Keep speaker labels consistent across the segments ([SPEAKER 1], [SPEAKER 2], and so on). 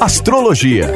[SPEAKER 1] Astrologia.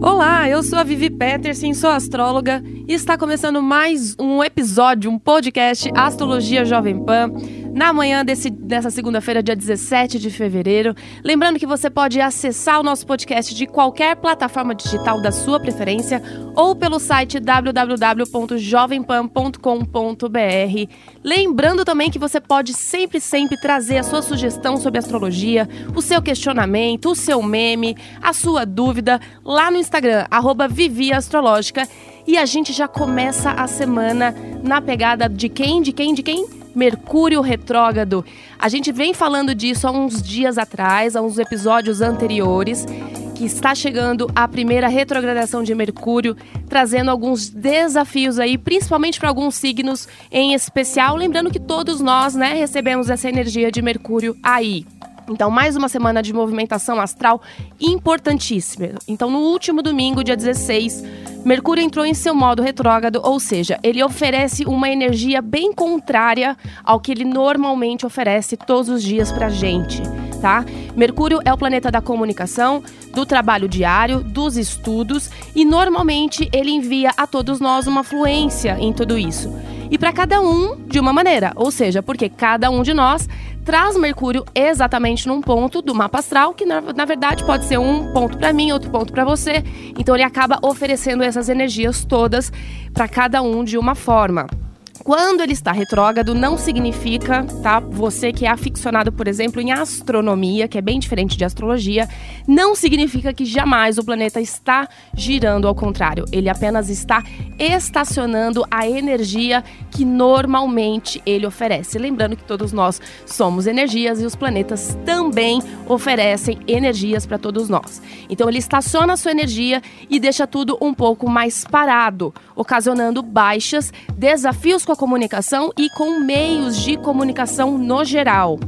[SPEAKER 2] Olá, eu sou a Vivi Peterson, sou astróloga e está começando mais um episódio, um podcast Astrologia Jovem Pan na manhã desse, dessa segunda-feira, dia 17 de fevereiro. Lembrando que você pode acessar o nosso podcast de qualquer plataforma digital da sua preferência ou pelo site www.jovempan.com.br. Lembrando também que você pode sempre, sempre trazer a sua sugestão sobre astrologia, o seu questionamento, o seu meme, a sua dúvida lá no Instagram, arroba Astrológica. E a gente já começa a semana na pegada de quem? De quem? De quem? Mercúrio retrógrado. A gente vem falando disso há uns dias atrás, há uns episódios anteriores, que está chegando a primeira retrogradação de Mercúrio, trazendo alguns desafios aí, principalmente para alguns signos em especial. Lembrando que todos nós, né, recebemos essa energia de Mercúrio aí. Então, mais uma semana de movimentação astral importantíssima. Então, no último domingo, dia 16, Mercúrio entrou em seu modo retrógrado, ou seja, ele oferece uma energia bem contrária ao que ele normalmente oferece todos os dias pra gente, tá? Mercúrio é o planeta da comunicação, do trabalho diário, dos estudos e normalmente ele envia a todos nós uma fluência em tudo isso. E para cada um de uma maneira, ou seja, porque cada um de nós traz Mercúrio exatamente num ponto do mapa astral, que na, na verdade pode ser um ponto para mim, outro ponto para você. Então ele acaba oferecendo essas energias todas para cada um de uma forma. Quando ele está retrógrado, não significa, tá? Você que é aficionado, por exemplo, em astronomia, que é bem diferente de astrologia, não significa que jamais o planeta está girando ao contrário. Ele apenas está estacionando a energia que normalmente ele oferece. Lembrando que todos nós somos energias e os planetas também oferecem energias para todos nós. Então ele estaciona a sua energia e deixa tudo um pouco mais parado, ocasionando baixas, desafios com a comunicação e com meios de comunicação no geral.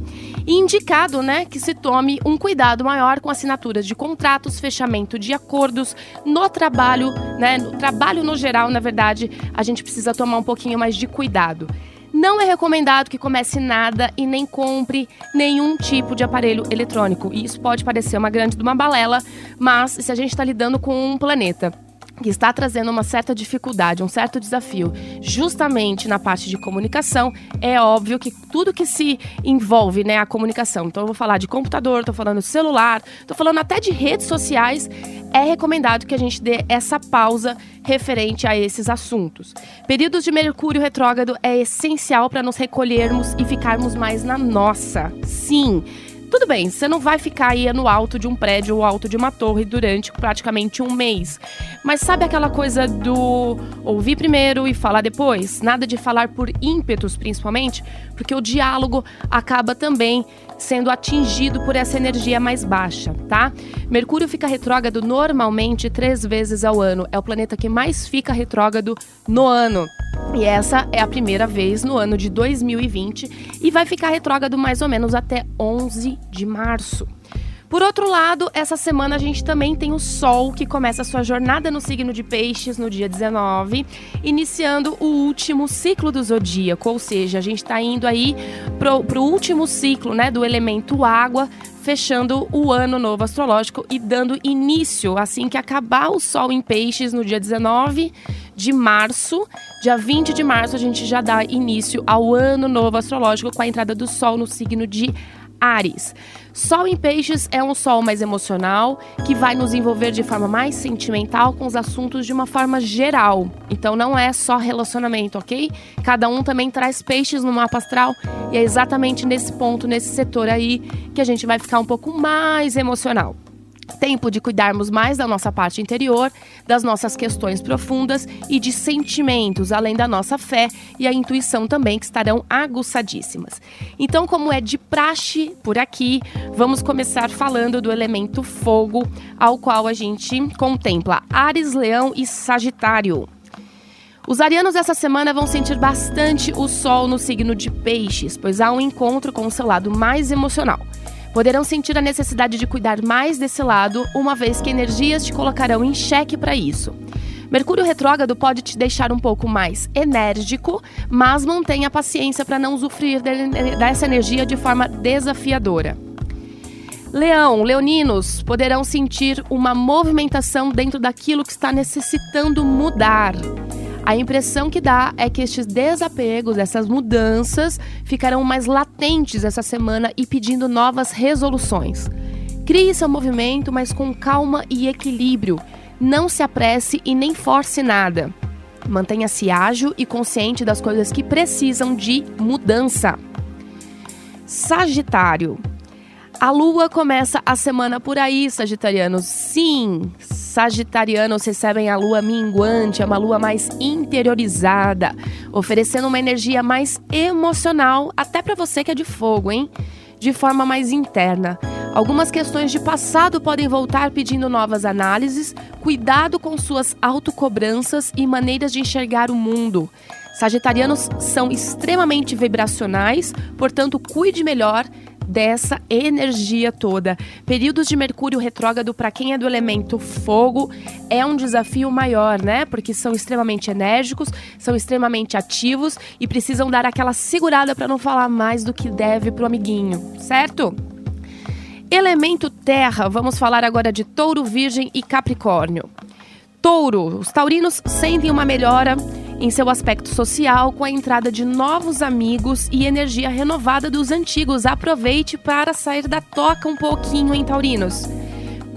[SPEAKER 2] Indicado, né, que se tome um cuidado maior com assinaturas de contratos, fechamento de acordos no trabalho, né, no trabalho no geral, na verdade, a gente precisa tomar um pouquinho mais de cuidado. Não é recomendado que comece nada e nem compre nenhum tipo de aparelho eletrônico. E isso pode parecer uma grande de uma balela, mas se a gente está lidando com um planeta que está trazendo uma certa dificuldade, um certo desafio, justamente na parte de comunicação, é óbvio que tudo que se envolve, né, a comunicação. Então eu vou falar de computador, estou falando de celular, estou falando até de redes sociais, é recomendado que a gente dê essa pausa referente a esses assuntos. Períodos de Mercúrio retrógrado é essencial para nos recolhermos e ficarmos mais na nossa. Sim, tudo bem, você não vai ficar aí no alto de um prédio ou alto de uma torre durante praticamente um mês. Mas sabe aquela coisa do ouvir primeiro e falar depois? Nada de falar por ímpetos, principalmente, porque o diálogo acaba também sendo atingido por essa energia mais baixa, tá? Mercúrio fica retrógrado normalmente três vezes ao ano. É o planeta que mais fica retrógrado no ano. E essa é a primeira vez no ano de 2020 e vai ficar retrógrado mais ou menos até 11 de março. Por outro lado, essa semana a gente também tem o Sol, que começa a sua jornada no signo de Peixes no dia 19, iniciando o último ciclo do zodíaco, ou seja, a gente está indo aí pro, pro último ciclo né, do elemento água, fechando o ano novo astrológico e dando início assim que acabar o Sol em Peixes no dia 19 de março. Dia 20 de março a gente já dá início ao ano novo astrológico com a entrada do Sol no signo de Ares. Sol em Peixes é um sol mais emocional, que vai nos envolver de forma mais sentimental com os assuntos de uma forma geral. Então não é só relacionamento, ok? Cada um também traz peixes no mapa astral e é exatamente nesse ponto, nesse setor aí, que a gente vai ficar um pouco mais emocional. Tempo de cuidarmos mais da nossa parte interior, das nossas questões profundas e de sentimentos, além da nossa fé e a intuição também, que estarão aguçadíssimas. Então, como é de praxe por aqui, vamos começar falando do elemento fogo, ao qual a gente contempla Ares, Leão e Sagitário. Os arianos essa semana vão sentir bastante o sol no signo de Peixes, pois há um encontro com o seu lado mais emocional poderão sentir a necessidade de cuidar mais desse lado, uma vez que energias te colocarão em xeque para isso. Mercúrio retrógrado pode te deixar um pouco mais enérgico, mas mantenha paciência para não usufruir dessa energia de forma desafiadora. Leão, leoninos poderão sentir uma movimentação dentro daquilo que está necessitando mudar. A impressão que dá é que estes desapegos, essas mudanças, ficarão mais latentes essa semana e pedindo novas resoluções. Crie seu movimento, mas com calma e equilíbrio. Não se apresse e nem force nada. Mantenha-se ágil e consciente das coisas que precisam de mudança. Sagitário. A lua começa a semana por aí, Sagitarianos. Sim, Sagitarianos recebem a lua minguante, é uma lua mais interiorizada, oferecendo uma energia mais emocional, até para você que é de fogo, hein? De forma mais interna. Algumas questões de passado podem voltar pedindo novas análises, cuidado com suas autocobranças e maneiras de enxergar o mundo. Sagitarianos são extremamente vibracionais, portanto, cuide melhor dessa energia toda. Períodos de Mercúrio retrógrado para quem é do elemento fogo é um desafio maior, né? Porque são extremamente enérgicos, são extremamente ativos e precisam dar aquela segurada para não falar mais do que deve pro amiguinho, certo? Elemento terra, vamos falar agora de Touro, Virgem e Capricórnio. Touro, os taurinos sentem uma melhora em seu aspecto social com a entrada de novos amigos e energia renovada dos antigos. Aproveite para sair da toca um pouquinho em Taurinos.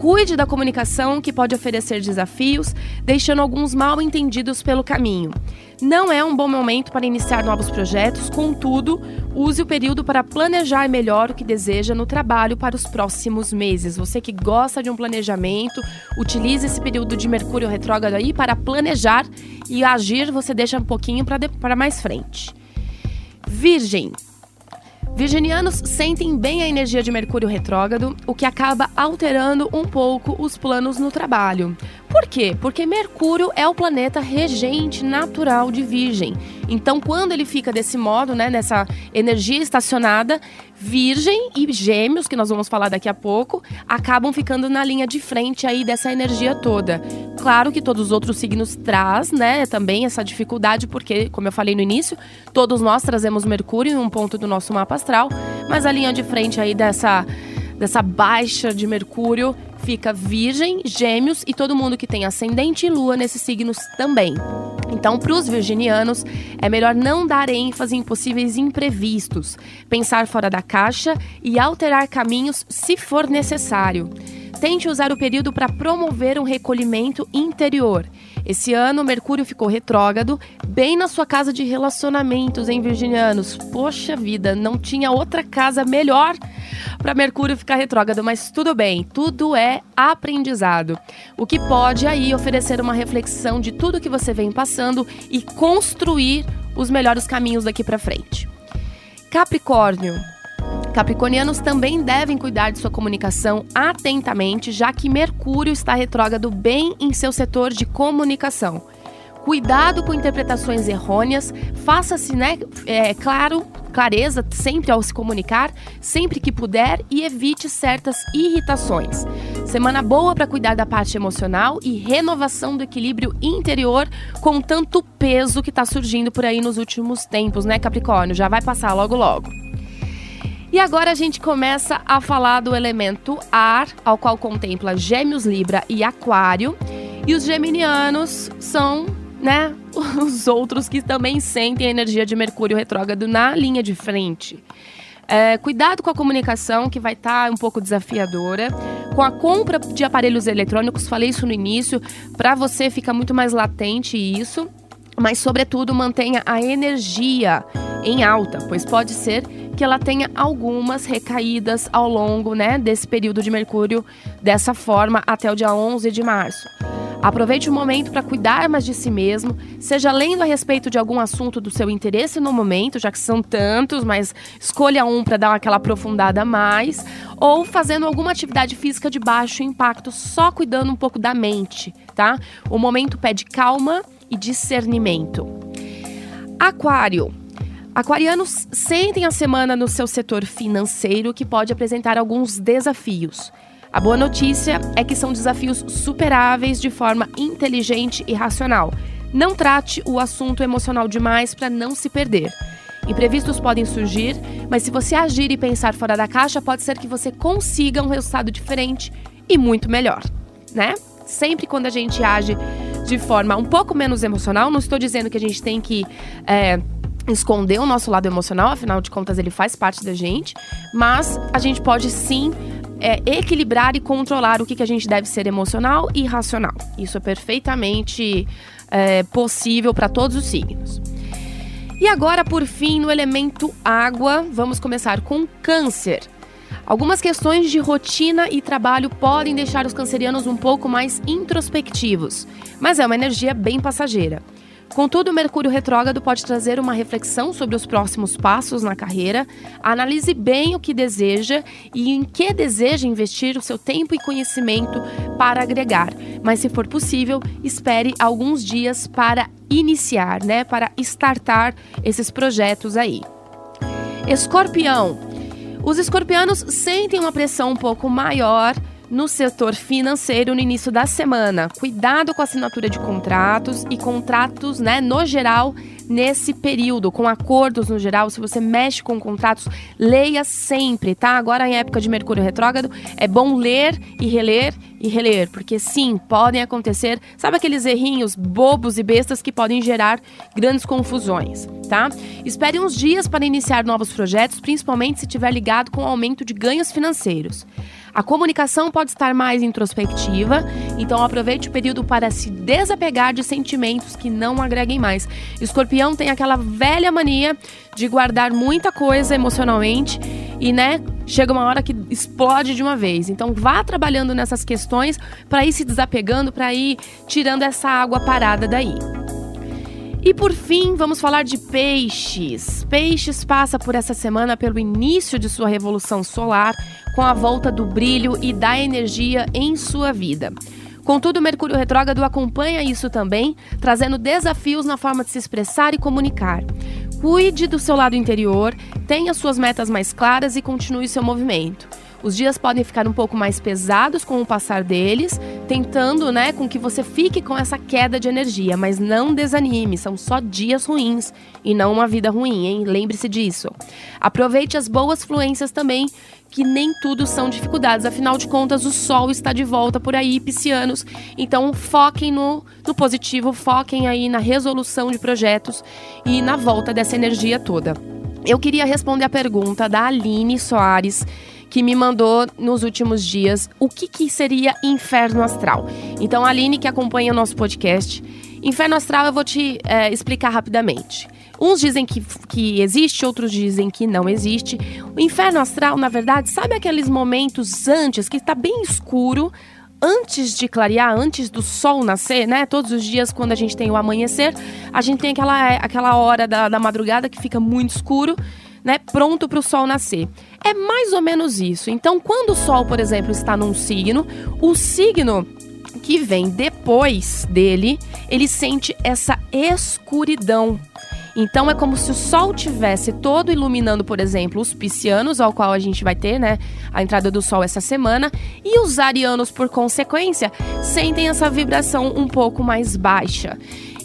[SPEAKER 2] Cuide da comunicação que pode oferecer desafios, deixando alguns mal entendidos pelo caminho. Não é um bom momento para iniciar novos projetos, contudo, use o período para planejar melhor o que deseja no trabalho para os próximos meses. Você que gosta de um planejamento, utilize esse período de Mercúrio retrógrado aí para planejar e agir, você deixa um pouquinho para mais frente. Virgem, Virginianos sentem bem a energia de Mercúrio retrógrado, o que acaba alterando um pouco os planos no trabalho. Por quê? Porque Mercúrio é o planeta regente natural de Virgem. Então, quando ele fica desse modo, né, nessa energia estacionada, Virgem e Gêmeos, que nós vamos falar daqui a pouco, acabam ficando na linha de frente aí dessa energia toda. Claro que todos os outros signos traz, né, também essa dificuldade, porque, como eu falei no início, todos nós trazemos Mercúrio em um ponto do nosso mapa astral, mas a linha de frente aí dessa dessa baixa de Mercúrio fica Virgem, Gêmeos e todo mundo que tem ascendente e lua nesses signos também. Então, para os virginianos, é melhor não dar ênfase em possíveis imprevistos, pensar fora da caixa e alterar caminhos se for necessário. Tente usar o período para promover um recolhimento interior. Esse ano, Mercúrio ficou retrógrado, bem na sua casa de relacionamentos, em Virginianos. Poxa vida, não tinha outra casa melhor para Mercúrio ficar retrógrado, mas tudo bem, tudo é aprendizado. O que pode aí oferecer uma reflexão de tudo que você vem passando e construir os melhores caminhos daqui para frente. Capricórnio, Capricornianos também devem cuidar de sua comunicação atentamente, já que Mercúrio está retrógrado bem em seu setor de comunicação. Cuidado com interpretações errôneas, faça-se, né, é, claro, clareza sempre ao se comunicar, sempre que puder e evite certas irritações. Semana boa para cuidar da parte emocional e renovação do equilíbrio interior com tanto peso que está surgindo por aí nos últimos tempos, né, Capricórnio? Já vai passar logo logo. E agora a gente começa a falar do elemento ar, ao qual contempla Gêmeos, Libra e Aquário. E os geminianos são, né, os outros que também sentem a energia de Mercúrio retrógrado na linha de frente. É, cuidado com a comunicação, que vai estar tá um pouco desafiadora. Com a compra de aparelhos eletrônicos, falei isso no início, para você fica muito mais latente isso. Mas, sobretudo, mantenha a energia em alta, pois pode ser que ela tenha algumas recaídas ao longo, né, desse período de Mercúrio dessa forma até o dia 11 de março. Aproveite o momento para cuidar mais de si mesmo, seja lendo a respeito de algum assunto do seu interesse no momento, já que são tantos, mas escolha um para dar aquela aprofundada a mais, ou fazendo alguma atividade física de baixo impacto, só cuidando um pouco da mente, tá? O momento pede calma e discernimento. Aquário. Aquarianos sentem a semana no seu setor financeiro que pode apresentar alguns desafios. A boa notícia é que são desafios superáveis de forma inteligente e racional. Não trate o assunto emocional demais para não se perder. Imprevistos podem surgir, mas se você agir e pensar fora da caixa, pode ser que você consiga um resultado diferente e muito melhor, né? Sempre quando a gente age de forma um pouco menos emocional, não estou dizendo que a gente tem que é, esconder o nosso lado emocional, afinal de contas ele faz parte da gente, mas a gente pode sim é, equilibrar e controlar o que, que a gente deve ser emocional e racional. Isso é perfeitamente é, possível para todos os signos. E agora, por fim, no elemento água, vamos começar com Câncer. Algumas questões de rotina e trabalho podem deixar os cancerianos um pouco mais introspectivos, mas é uma energia bem passageira. Contudo, o Mercúrio retrógrado pode trazer uma reflexão sobre os próximos passos na carreira. Analise bem o que deseja e em que deseja investir o seu tempo e conhecimento para agregar. Mas, se for possível, espere alguns dias para iniciar, né? Para startar esses projetos aí. Escorpião. Os escorpianos sentem uma pressão um pouco maior no setor financeiro no início da semana. Cuidado com a assinatura de contratos e contratos, né, no geral, nesse período, com acordos no geral. Se você mexe com contratos, leia sempre, tá? Agora em época de Mercúrio retrógrado, é bom ler e reler e reler, porque sim, podem acontecer, sabe aqueles errinhos bobos e bestas que podem gerar grandes confusões, tá? Espere uns dias para iniciar novos projetos, principalmente se estiver ligado com o aumento de ganhos financeiros. A comunicação pode estar mais introspectiva, então aproveite o período para se desapegar de sentimentos que não agreguem mais. Escorpião tem aquela velha mania de guardar muita coisa emocionalmente e, né, chega uma hora que explode de uma vez. Então vá trabalhando nessas questões para ir se desapegando, para ir tirando essa água parada daí. E por fim, vamos falar de peixes. Peixes passa por essa semana pelo início de sua revolução solar, com a volta do brilho e da energia em sua vida. Contudo, Mercúrio retrógrado acompanha isso também, trazendo desafios na forma de se expressar e comunicar. Cuide do seu lado interior, tenha suas metas mais claras e continue seu movimento. Os dias podem ficar um pouco mais pesados com o passar deles, tentando, né, com que você fique com essa queda de energia, mas não desanime, são só dias ruins e não uma vida ruim, hein? Lembre-se disso. Aproveite as boas fluências também, que nem tudo são dificuldades, afinal de contas o sol está de volta por aí, piscianos. Então foquem no, no positivo, foquem aí na resolução de projetos e na volta dessa energia toda. Eu queria responder a pergunta da Aline Soares que me mandou nos últimos dias o que, que seria inferno astral. Então, Aline, que acompanha o nosso podcast, inferno astral eu vou te é, explicar rapidamente. Uns dizem que, que existe, outros dizem que não existe. O inferno astral, na verdade, sabe aqueles momentos antes que está bem escuro, antes de clarear, antes do sol nascer, né? Todos os dias, quando a gente tem o amanhecer, a gente tem aquela, aquela hora da, da madrugada que fica muito escuro né, pronto para o Sol nascer. É mais ou menos isso. Então, quando o Sol, por exemplo, está num signo, o signo que vem depois dele, ele sente essa escuridão. Então é como se o sol tivesse todo iluminando, por exemplo, os piscianos, ao qual a gente vai ter, né, a entrada do sol essa semana, e os arianos, por consequência, sentem essa vibração um pouco mais baixa.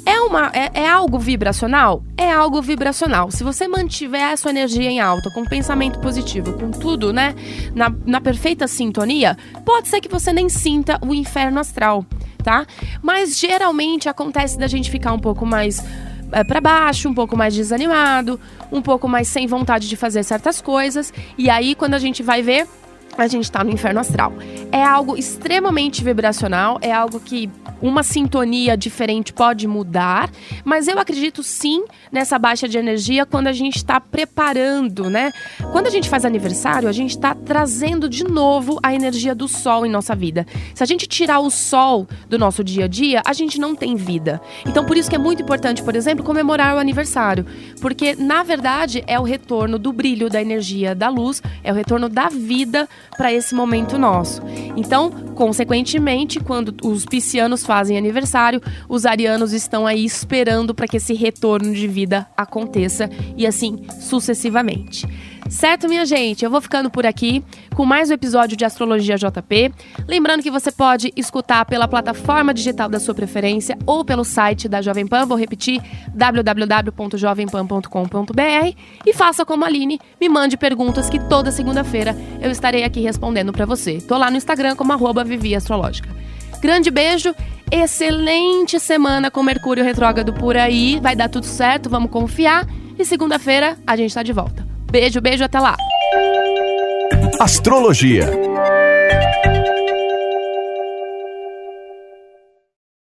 [SPEAKER 2] É, uma, é, é, algo vibracional? É algo vibracional. Se você mantiver a sua energia em alta, com pensamento positivo, com tudo, né? Na, na perfeita sintonia, pode ser que você nem sinta o inferno astral, tá? Mas geralmente acontece da gente ficar um pouco mais é, para baixo, um pouco mais desanimado, um pouco mais sem vontade de fazer certas coisas. E aí, quando a gente vai ver, a gente está no inferno astral. É algo extremamente vibracional, é algo que uma sintonia diferente pode mudar, mas eu acredito sim nessa baixa de energia quando a gente está preparando, né? Quando a gente faz aniversário, a gente está trazendo de novo a energia do sol em nossa vida. Se a gente tirar o sol do nosso dia a dia, a gente não tem vida. Então, por isso que é muito importante, por exemplo, comemorar o aniversário, porque na verdade é o retorno do brilho, da energia, da luz, é o retorno da vida para esse momento nosso. Então, consequentemente, quando os piscianos fazem aniversário, os arianos estão aí esperando para que esse retorno de vida aconteça e assim sucessivamente. Certo, minha gente? Eu vou ficando por aqui com mais um episódio de Astrologia JP. Lembrando que você pode escutar pela plataforma digital da sua preferência ou pelo site da Jovem Pan. Vou repetir: www.jovempan.com.br. E faça como a Aline, me mande perguntas que toda segunda-feira eu estarei aqui respondendo para você. Tô lá no Instagram como Vivi Astrológica. Grande beijo, excelente semana com Mercúrio retrógrado por aí. Vai dar tudo certo, vamos confiar. E segunda-feira a gente tá de volta. Beijo, beijo, até lá.
[SPEAKER 1] Astrologia